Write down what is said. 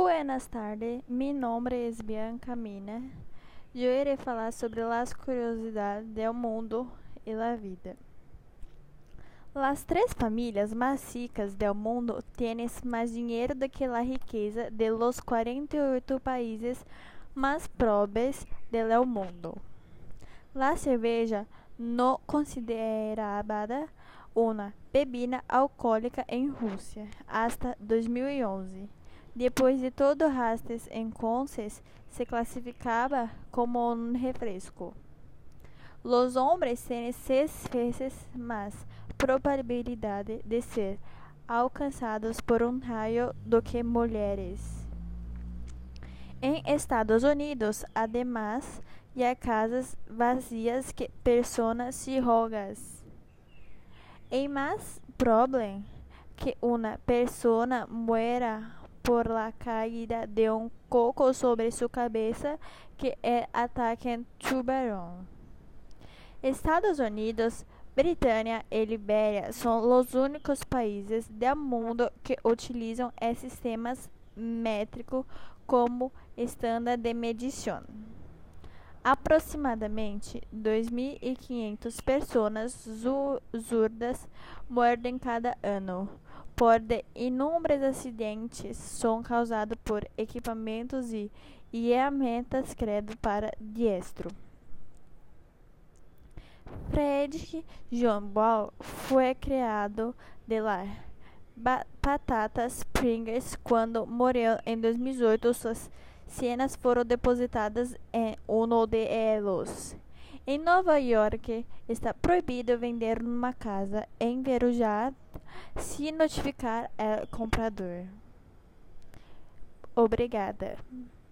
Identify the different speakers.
Speaker 1: Buenas tardes, mi nombre es Bianca Mina. Yo iré falar sobre las curiosidades del mundo y la vida. Las tres familias más ricas del mundo tienen más dinero do que la riqueza de los 48 países más pobres del mundo. La cerveja no considerada uma bebida alcoólica em Rússia hasta 2011. Depois de todo Rastes entonces se classificava como um refresco. Los hombres têm seis vezes mais probabilidade de ser alcançados por um raio do que mulheres. Em Estados Unidos, además, há casas vazias que personas cirogas. É mais probable que uma persona muera por la caída de um coco sobre sua cabeça que é ataque tubarão. Estados Unidos, Britânia e Libéria são os únicos países do mundo que utilizam esse sistema métrico como estándar de medição. Aproximadamente 2.500 pessoas surdas morrem cada ano por inúmeros acidentes são causados por equipamentos e ferramentas credo para diestro. Frederick John Ball foi criado de la patatas Pringles quando morreu em 2008. Suas cenas foram depositadas em um de elos. Em Nova York, está proibido vender uma casa enverujada se notificar o comprador. Obrigada.